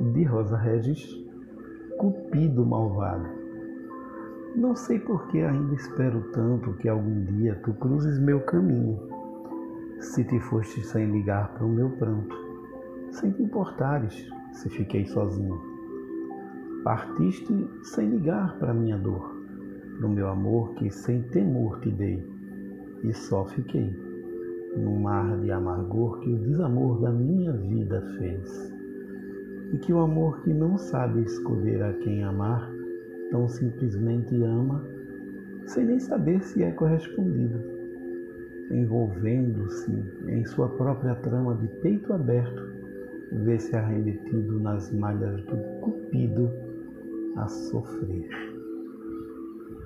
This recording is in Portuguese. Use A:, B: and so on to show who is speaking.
A: de Rosa Regis, Cupido Malvado. Não sei por que ainda espero tanto que algum dia tu cruzes meu caminho, se te foste sem ligar para o meu pranto, sem te importares se fiquei sozinho. Partiste sem ligar para minha dor, pro meu amor que sem temor te dei, e só fiquei num mar de amargor que o desamor da minha vida fez e que o amor que não sabe escolher a quem amar, tão simplesmente ama, sem nem saber se é correspondido, envolvendo-se em sua própria trama de peito aberto, vê-se arremetido nas malhas do cupido a sofrer.